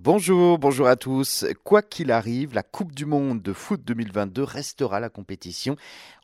Bonjour, bonjour à tous. Quoi qu'il arrive, la Coupe du Monde de foot 2022 restera la compétition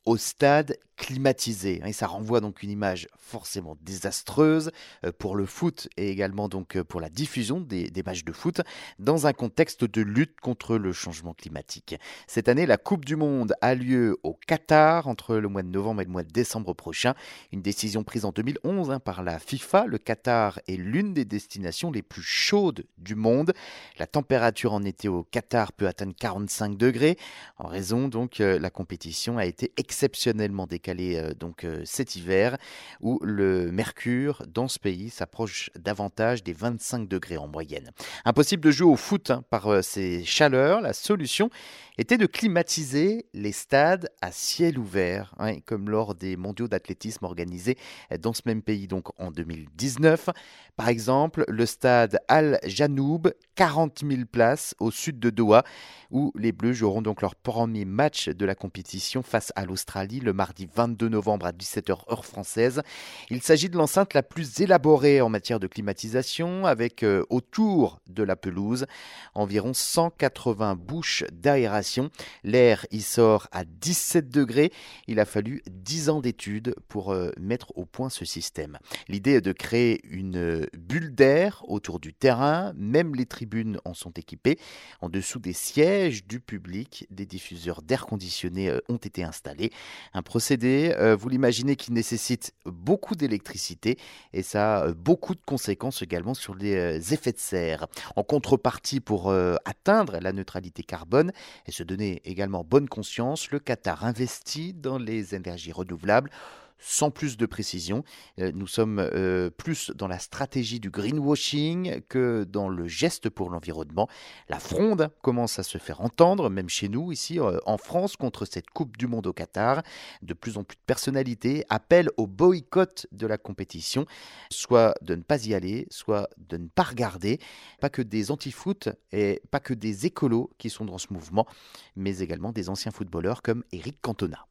au stade climatisé. Et ça renvoie donc une image forcément désastreuse euh, pour le foot et également donc euh, pour la diffusion des, matchs de foot dans un contexte de lutte contre le changement climatique. Cette année, la Coupe du Monde a lieu au Qatar entre le mois de novembre et le mois de décembre prochain. Une décision prise en 2011 hein, par la FIFA. Le Qatar est l'une des destinations les plus chaudes du monde. La température en été au Qatar peut atteindre 45 degrés. En raison donc, euh, la compétition a été exceptionnellement décalée euh, donc euh, cet hiver, où le mercure dans ce pays s'approche davantage des 25 degrés en moyenne. Impossible de jouer au foot hein, par ces chaleurs. La solution était de climatiser les stades à ciel ouvert, hein, comme lors des mondiaux d'athlétisme organisés dans ce même pays donc en 2019. Par exemple, le stade Al Janoub, 40 000 places au sud de Doha, où les Bleus joueront donc leur premier match de la compétition face à l'Australie le mardi 22 novembre à 17h heure française. Il s'agit de l'enceinte la plus élaborée en matière de climatisation, avec euh, autour de la pelouse environ 180 bouches d'aération. L'air y sort à 17 degrés. Il a fallu 10 ans d'études pour euh, mettre au point ce système. L'idée est de créer une bulles d'air autour du terrain, même les tribunes en sont équipées. En dessous des sièges du public, des diffuseurs d'air conditionné euh, ont été installés. Un procédé, euh, vous l'imaginez, qui nécessite beaucoup d'électricité et ça a euh, beaucoup de conséquences également sur les effets de serre. En contrepartie, pour atteindre la neutralité carbone se donner également bonne conscience, le Qatar investit dans les énergies renouvelables sans plus de précision. Euh, nous sommes euh, plus dans la stratégie du greenwashing que dans le geste pour l'environnement. La fronde commence à se faire entendre, même chez nous, ici euh, en France, contre cette Coupe du Monde au Qatar. De plus en plus de personnalités appellent au boycott de la compétition, soit de ne pas y aller, soit de ne pas regarder. Pas que des anti-foot et pas que des écolos qui sont dans ce mouvement, mais également des anciens footballeurs comme Eric Cantona.